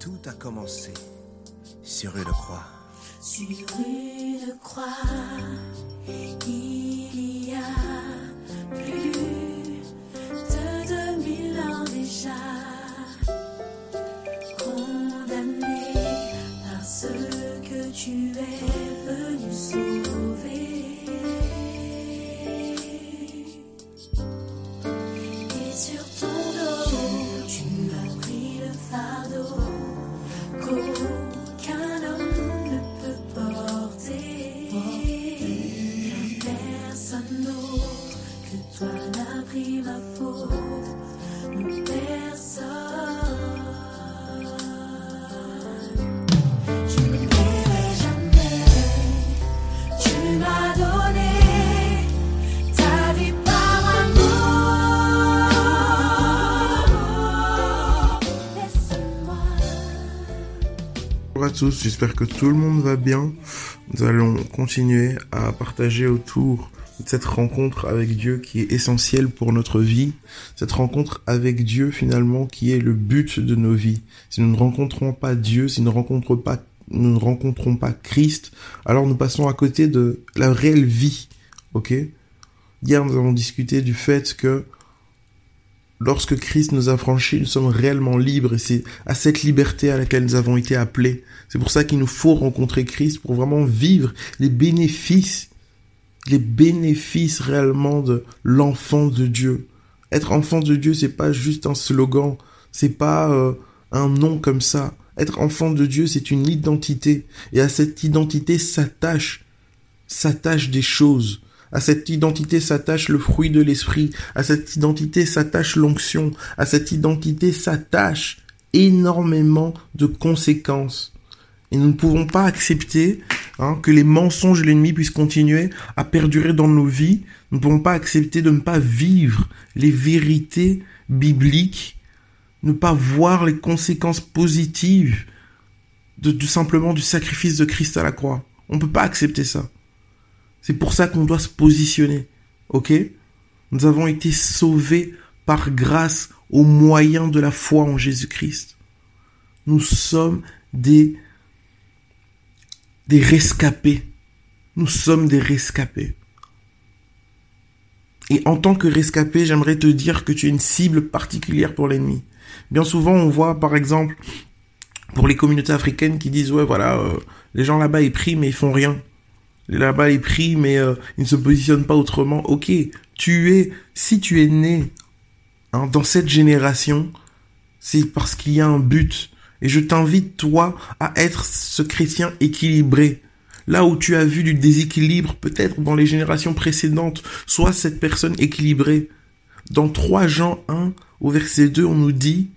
Tout a commencé sur une croix. Sur une croix, il y a plus de 2000 ans déjà, À tous, j'espère que tout le monde va bien. Nous allons continuer à partager autour de cette rencontre avec Dieu qui est essentielle pour notre vie. Cette rencontre avec Dieu finalement qui est le but de nos vies. Si nous ne rencontrons pas Dieu, si nous ne rencontrons pas, nous ne rencontrons pas Christ, alors nous passons à côté de la réelle vie. Ok? Hier nous avons discuté du fait que lorsque Christ nous a franchis, nous sommes réellement libres et c'est à cette liberté à laquelle nous avons été appelés. C'est pour ça qu'il nous faut rencontrer Christ pour vraiment vivre les bénéfices, les bénéfices réellement de l'enfant de Dieu. Être enfant de Dieu, c'est pas juste un slogan, c'est pas euh, un nom comme ça. Être enfant de Dieu, c'est une identité et à cette identité s'attache s'attache des choses. À cette identité s'attache le fruit de l'esprit. À cette identité s'attache l'onction. À cette identité s'attache énormément de conséquences. Et nous ne pouvons pas accepter hein, que les mensonges de l'ennemi puissent continuer à perdurer dans nos vies. Nous ne pouvons pas accepter de ne pas vivre les vérités bibliques, ne pas voir les conséquences positives de, simplement du sacrifice de Christ à la croix. On ne peut pas accepter ça. C'est pour ça qu'on doit se positionner. Ok? Nous avons été sauvés par grâce au moyen de la foi en Jésus-Christ. Nous sommes des rescapés. Nous sommes des rescapés. Et en tant que rescapé, j'aimerais te dire que tu es une cible particulière pour l'ennemi. Bien souvent, on voit par exemple pour les communautés africaines qui disent ouais voilà, euh, les gens là-bas ils prient mais ils font rien. Là-bas ils prient mais euh, ils ne se positionnent pas autrement. Ok, tu es, si tu es né hein, dans cette génération, c'est parce qu'il y a un but. Et je t'invite toi à être ce chrétien équilibré. Là où tu as vu du déséquilibre, peut-être dans les générations précédentes, sois cette personne équilibrée. Dans 3 Jean 1, au verset 2, on nous dit,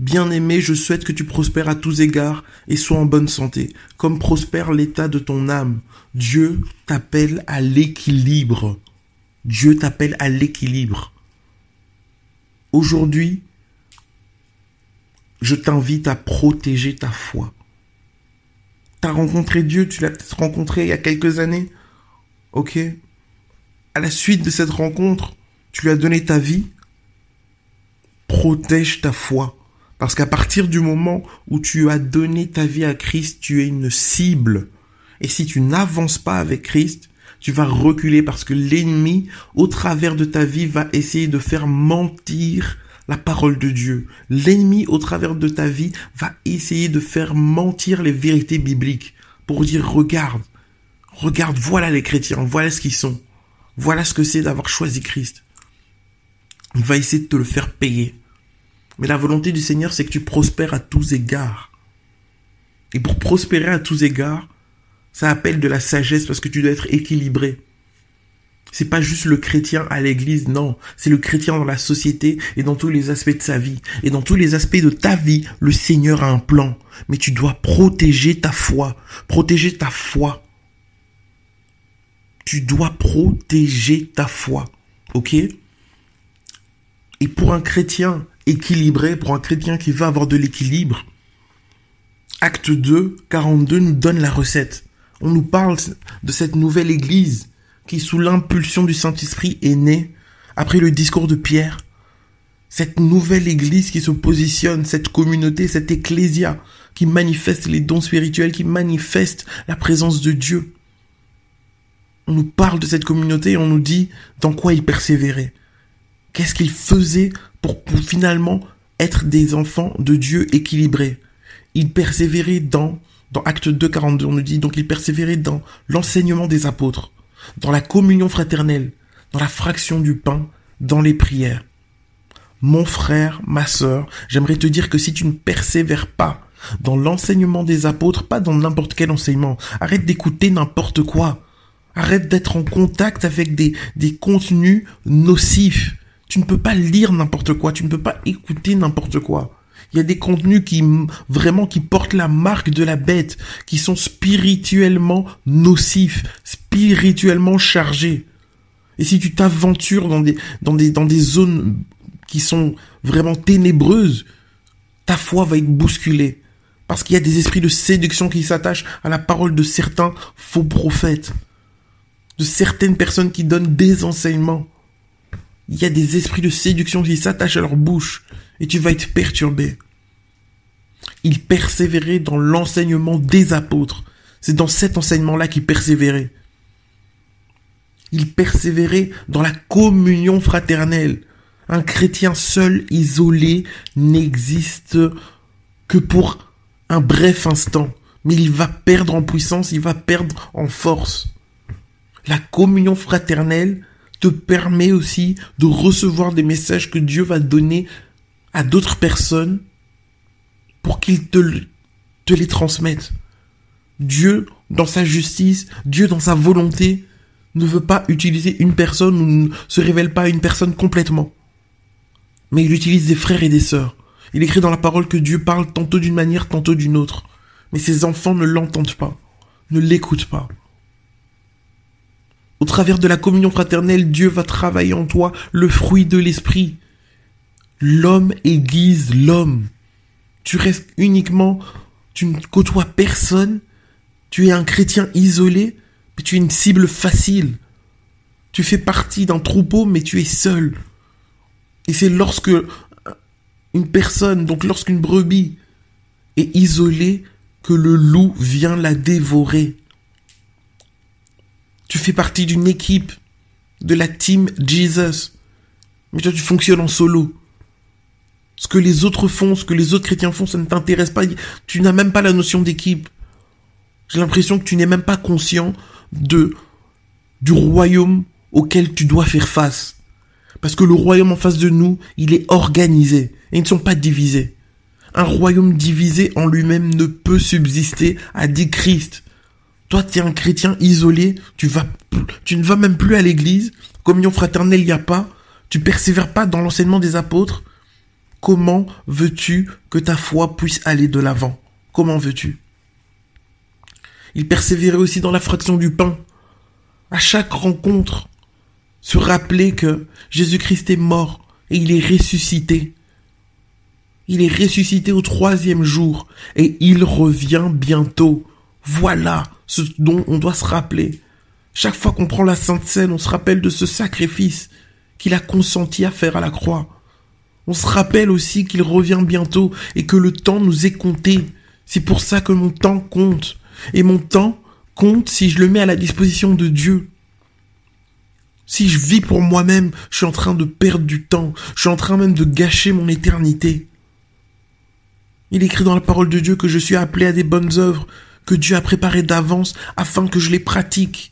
Bien-aimé, je souhaite que tu prospères à tous égards et sois en bonne santé, comme prospère l'état de ton âme. Dieu t'appelle à l'équilibre. Dieu t'appelle à l'équilibre. Aujourd'hui, je t'invite à protéger ta foi. T'as rencontré Dieu, tu l'as peut-être rencontré il y a quelques années. Ok À la suite de cette rencontre, tu lui as donné ta vie. Protège ta foi. Parce qu'à partir du moment où tu as donné ta vie à Christ, tu es une cible. Et si tu n'avances pas avec Christ, tu vas reculer parce que l'ennemi, au travers de ta vie, va essayer de faire mentir la parole de Dieu. L'ennemi, au travers de ta vie, va essayer de faire mentir les vérités bibliques pour dire, regarde, regarde, voilà les chrétiens, voilà ce qu'ils sont. Voilà ce que c'est d'avoir choisi Christ. Il va essayer de te le faire payer. Mais la volonté du Seigneur, c'est que tu prospères à tous égards. Et pour prospérer à tous égards, ça appelle de la sagesse parce que tu dois être équilibré. C'est pas juste le chrétien à l'église, non. C'est le chrétien dans la société et dans tous les aspects de sa vie. Et dans tous les aspects de ta vie, le Seigneur a un plan. Mais tu dois protéger ta foi. Protéger ta foi. Tu dois protéger ta foi. Ok? Et pour un chrétien équilibré, pour un chrétien qui veut avoir de l'équilibre, Acte 2, 42 nous donne la recette. On nous parle de cette nouvelle église qui, sous l'impulsion du Saint-Esprit, est née après le discours de Pierre. cette nouvelle église qui se positionne, cette communauté, cette ecclésia qui manifeste les dons spirituels, qui manifeste la présence de Dieu. On nous parle de cette communauté et on nous dit dans quoi ils persévéraient. Qu'est-ce qu'ils faisaient pour, finalement être des enfants de Dieu équilibrés. Ils persévéraient dans, dans Acte 2, 42, on nous dit, donc ils persévéraient dans l'enseignement des apôtres, dans la communion fraternelle, dans la fraction du pain, dans les prières. Mon frère, ma sœur, j'aimerais te dire que si tu ne persévères pas dans l'enseignement des apôtres, pas dans n'importe quel enseignement, arrête d'écouter n'importe quoi. Arrête d'être en contact avec des contenus nocifs. Tu ne peux pas lire n'importe quoi, tu ne peux pas écouter n'importe quoi. Il y a des contenus qui vraiment qui portent la marque de la bête, qui sont spirituellement nocifs, spirituellement chargés. Et si tu t'aventures dans des dans des dans des zones qui sont vraiment ténébreuses, ta foi va être bousculée parce qu'il y a des esprits de séduction qui s'attachent à la parole de certains faux prophètes, de certaines personnes qui donnent des enseignements il y a des esprits de séduction qui s'attachent à leur bouche et tu vas être perturbé. Ils persévéraient dans l'enseignement des apôtres. C'est dans cet enseignement-là qu'ils persévéraient. Ils persévéraient dans la communion fraternelle. Un chrétien seul, isolé, n'existe que pour un bref instant. Mais il va perdre en puissance, il va perdre en force. La communion fraternelle, te permet aussi de recevoir des messages que Dieu va donner à d'autres personnes pour qu'ils te, les transmettent. Dieu, dans sa justice, Dieu, dans sa volonté, ne veut pas utiliser une personne ou ne se révèle pas à une personne complètement. Mais il utilise des frères et des sœurs. Il écrit dans la parole que Dieu parle tantôt d'une manière, tantôt d'une autre. Mais ses enfants ne l'entendent pas, ne l'écoutent pas. Au travers de la communion fraternelle, Dieu va travailler en toi le fruit de l'esprit. L'homme aiguise l'homme. Tu restes uniquement, tu ne côtoies personne, tu es un chrétien isolé, mais tu es une cible facile. Tu fais partie d'un troupeau, mais tu es seul. Et c'est lorsque une personne, donc lorsqu'une brebis est isolée, que le loup vient la dévorer. Tu fais partie d'une équipe, de la team Jesus. Mais toi, tu fonctionnes en solo. Ce que les autres font, ce que les autres chrétiens font, ça ne t'intéresse pas. Tu n'as même pas la notion d'équipe. J'ai l'impression que tu n'es même pas conscient de, du royaume auquel tu dois faire face. Parce que le royaume en face de nous, il est organisé. Et ils ne sont pas divisés. Un royaume divisé en lui-même ne peut subsister, a dit Christ. Toi, tu es un chrétien isolé, tu vas, tu ne vas même plus à l'église, communion fraternelle, il n'y a pas, tu persévères pas dans l'enseignement des apôtres. Comment veux-tu que ta foi puisse aller de l'avant? Comment veux-tu? Il persévérait aussi dans la fraction du pain. À chaque rencontre, se rappeler que Jésus-Christ est mort et il est ressuscité. Il est ressuscité au troisième jour et il revient bientôt. Voilà ce dont on doit se rappeler. Chaque fois qu'on prend la Sainte Seine, on se rappelle de ce sacrifice qu'il a consenti à faire à la croix. On se rappelle aussi qu'il revient bientôt et que le temps nous est compté. C'est pour ça que mon temps compte. Et mon temps compte si je le mets à la disposition de Dieu. Si je vis pour moi-même, je suis en train de perdre du temps. Je suis en train même de gâcher mon éternité. Il écrit dans la parole de Dieu que je suis appelé à des bonnes œuvres que Dieu a préparé d'avance afin que je les pratique.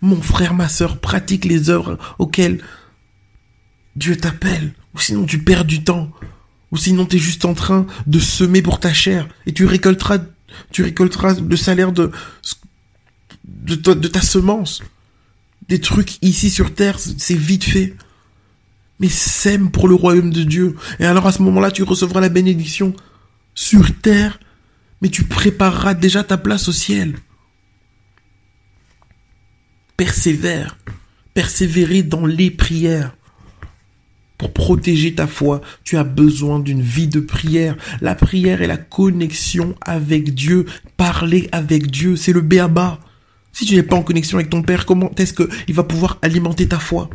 Mon frère, ma sœur, pratique les œuvres auxquelles Dieu t'appelle. Ou sinon tu perds du temps. Ou sinon tu es juste en train de semer pour ta chair. Et tu récolteras, tu récolteras le salaire de, de, de ta semence. Des trucs ici sur terre, c'est vite fait. Mais sème pour le royaume de Dieu. Et alors à ce moment-là, tu recevras la bénédiction sur terre mais tu prépareras déjà ta place au ciel. Persévère, persévérer dans les prières. Pour protéger ta foi, tu as besoin d'une vie de prière. La prière est la connexion avec Dieu. Parler avec Dieu, c'est le béaba. Si tu n'es pas en connexion avec ton Père, comment est-ce qu'il va pouvoir alimenter ta foi?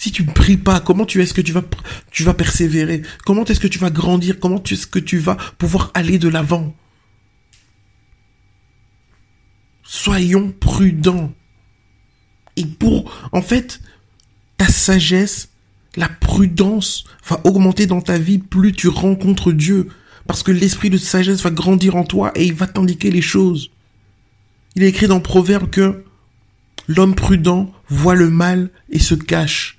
Si tu ne pries pas, comment tu est-ce que tu vas, persévérer? Comment est-ce que tu vas grandir? Comment est-ce que tu vas pouvoir aller de l'avant? Soyons prudents. Et pour, en fait, ta sagesse, la prudence va augmenter dans ta vie plus tu rencontres Dieu. Parce que l'esprit de sagesse va grandir en toi et il va t'indiquer les choses. Il est écrit dans Proverbe que l'homme prudent voit le mal et se cache.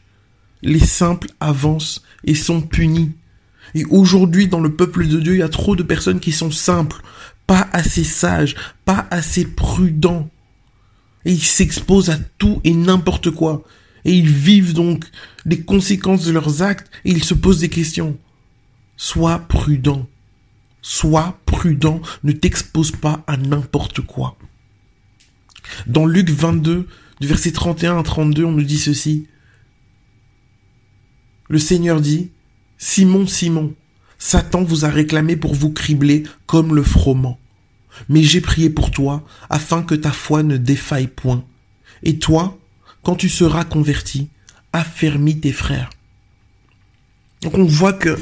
Les simples avancent et sont punis. Et aujourd'hui, dans le peuple de Dieu, il y a trop de personnes qui sont simples, pas assez sages, pas assez prudents. Et ils s'exposent à tout et n'importe quoi. Et ils vivent donc les conséquences de leurs actes et ils se posent des questions. Sois prudent. Sois prudent. Ne t'expose pas à n'importe quoi. Dans Luc 22, du verset 31 à 32, on nous dit ceci. Le Seigneur dit, Simon, Simon, Satan vous a réclamé pour vous cribler comme le froment. Mais j'ai prié pour toi afin que ta foi ne défaille point. Et toi, quand tu seras converti, affermis tes frères. Donc on voit que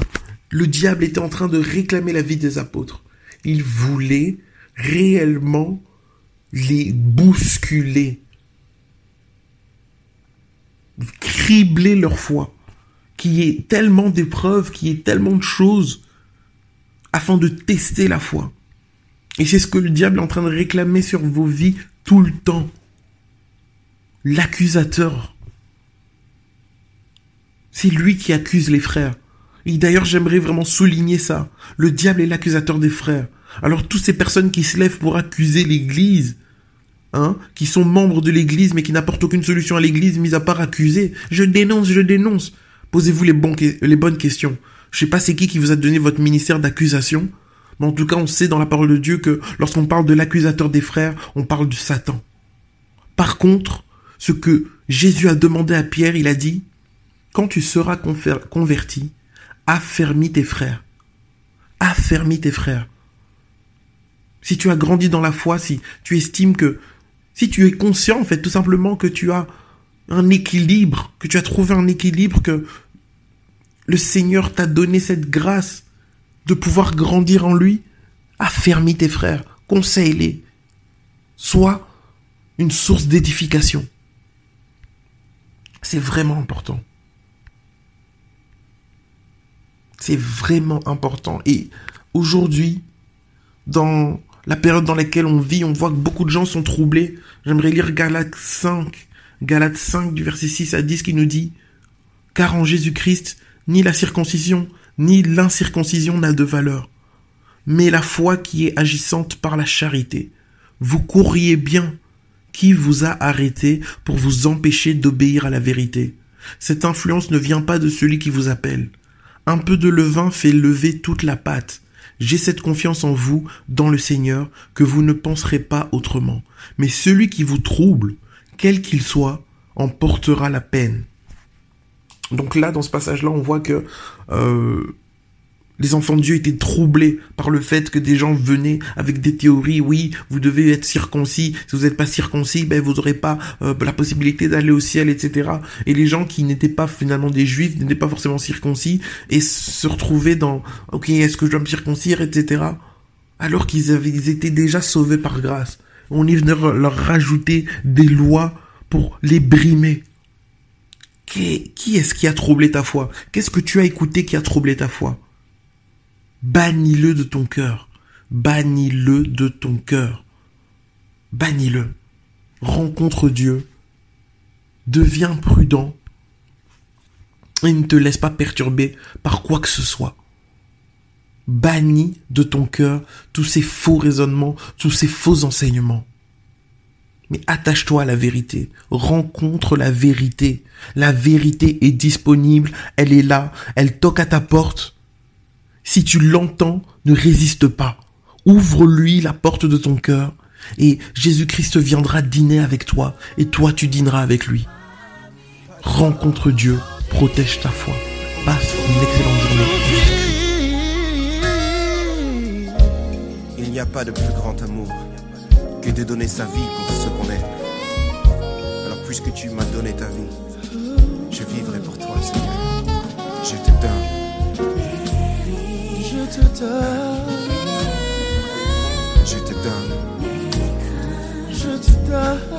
le diable était en train de réclamer la vie des apôtres. Il voulait réellement les bousculer, cribler leur foi, qui est tellement d'épreuves, qui est tellement de choses, afin de tester la foi. Et c'est ce que le diable est en train de réclamer sur vos vies tout le temps. L'accusateur. C'est lui qui accuse les frères. Et d'ailleurs, j'aimerais vraiment souligner ça. Le diable est l'accusateur des frères. Alors, toutes ces personnes qui se lèvent pour accuser l'église, hein, qui sont membres de l'église mais qui n'apportent aucune solution à l'église, mis à part accuser, je dénonce, je dénonce. Posez-vous les, bonnes questions. Je sais pas c'est qui qui vous a donné votre ministère d'accusation, mais en tout cas, on sait dans la parole de Dieu que lorsqu'on parle de l'accusateur des frères, on parle de Satan. Par contre, ce que Jésus a demandé à Pierre, il a dit, quand tu seras converti, affermis tes frères. Affermis tes frères. Si tu as grandi dans la foi, si tu estimes que, si tu es conscient, en fait, tout simplement que tu as un équilibre, que tu as trouvé un équilibre, que le Seigneur t'a donné cette grâce de pouvoir grandir en lui, affermis tes frères, conseille-les. Sois une source d'édification. C'est vraiment important. C'est vraiment important. Et aujourd'hui, dans la période dans laquelle on vit, on voit que beaucoup de gens sont troublés. J'aimerais lire Galates 5, Galates 5 du verset 6 à 10 qui nous dit, car en Jésus-Christ, ni la circoncision, ni l'incirconcision n'a de valeur, mais la foi qui est agissante par la charité. Vous courriez bien. Qui vous a arrêté pour vous empêcher d'obéir à la vérité? Cette influence ne vient pas de celui qui vous appelle. Un peu de levain fait lever toute la pâte. J'ai cette confiance en vous, dans le Seigneur, que vous ne penserez pas autrement. Mais celui qui vous trouble, quel qu'il soit, en portera la peine. Donc là, dans ce passage-là, on voit que euh, les enfants de Dieu étaient troublés par le fait que des gens venaient avec des théories. Oui, vous devez être circoncis. Si vous n'êtes pas circoncis, ben vous n'aurez pas euh, la possibilité d'aller au ciel, etc. Et les gens qui n'étaient pas finalement des juifs, n'étaient pas forcément circoncis, et se retrouvaient dans OK, est-ce que je dois me circoncire, etc. Alors qu'ils avaient, ils étaient déjà sauvés par grâce. On y venait leur rajouter des lois pour les brimer. Qui, est-ce qui a troublé ta foi? Qu'est-ce que tu as écouté qui a troublé ta foi? Bannis-le de ton cœur. Bannis-le de ton cœur. Bannis-le. Rencontre Dieu. Deviens prudent. Et ne te laisse pas perturber par quoi que ce soit. Bannis de ton cœur tous ces faux raisonnements, tous ces faux enseignements. Mais attache-toi à la vérité. Rencontre la vérité. La vérité est disponible. Elle est là. Elle toque à ta porte. Si tu l'entends, ne résiste pas. Ouvre-lui la porte de ton cœur et Jésus-Christ viendra dîner avec toi et toi tu dîneras avec lui. Rencontre Dieu. Protège ta foi. Passe une excellente journée. N'y a pas de plus grand amour que de donner sa vie pour ce qu'on est. Alors puisque tu m'as donné ta vie, je vivrai pour toi, Seigneur. Je te donne. Je te donne. Je te donne. Je te donne.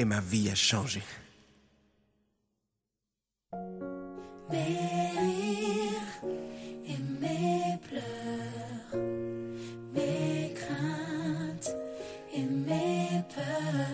Et ma vie a changé. Mes rires et mes pleurs, mes craintes et mes peurs.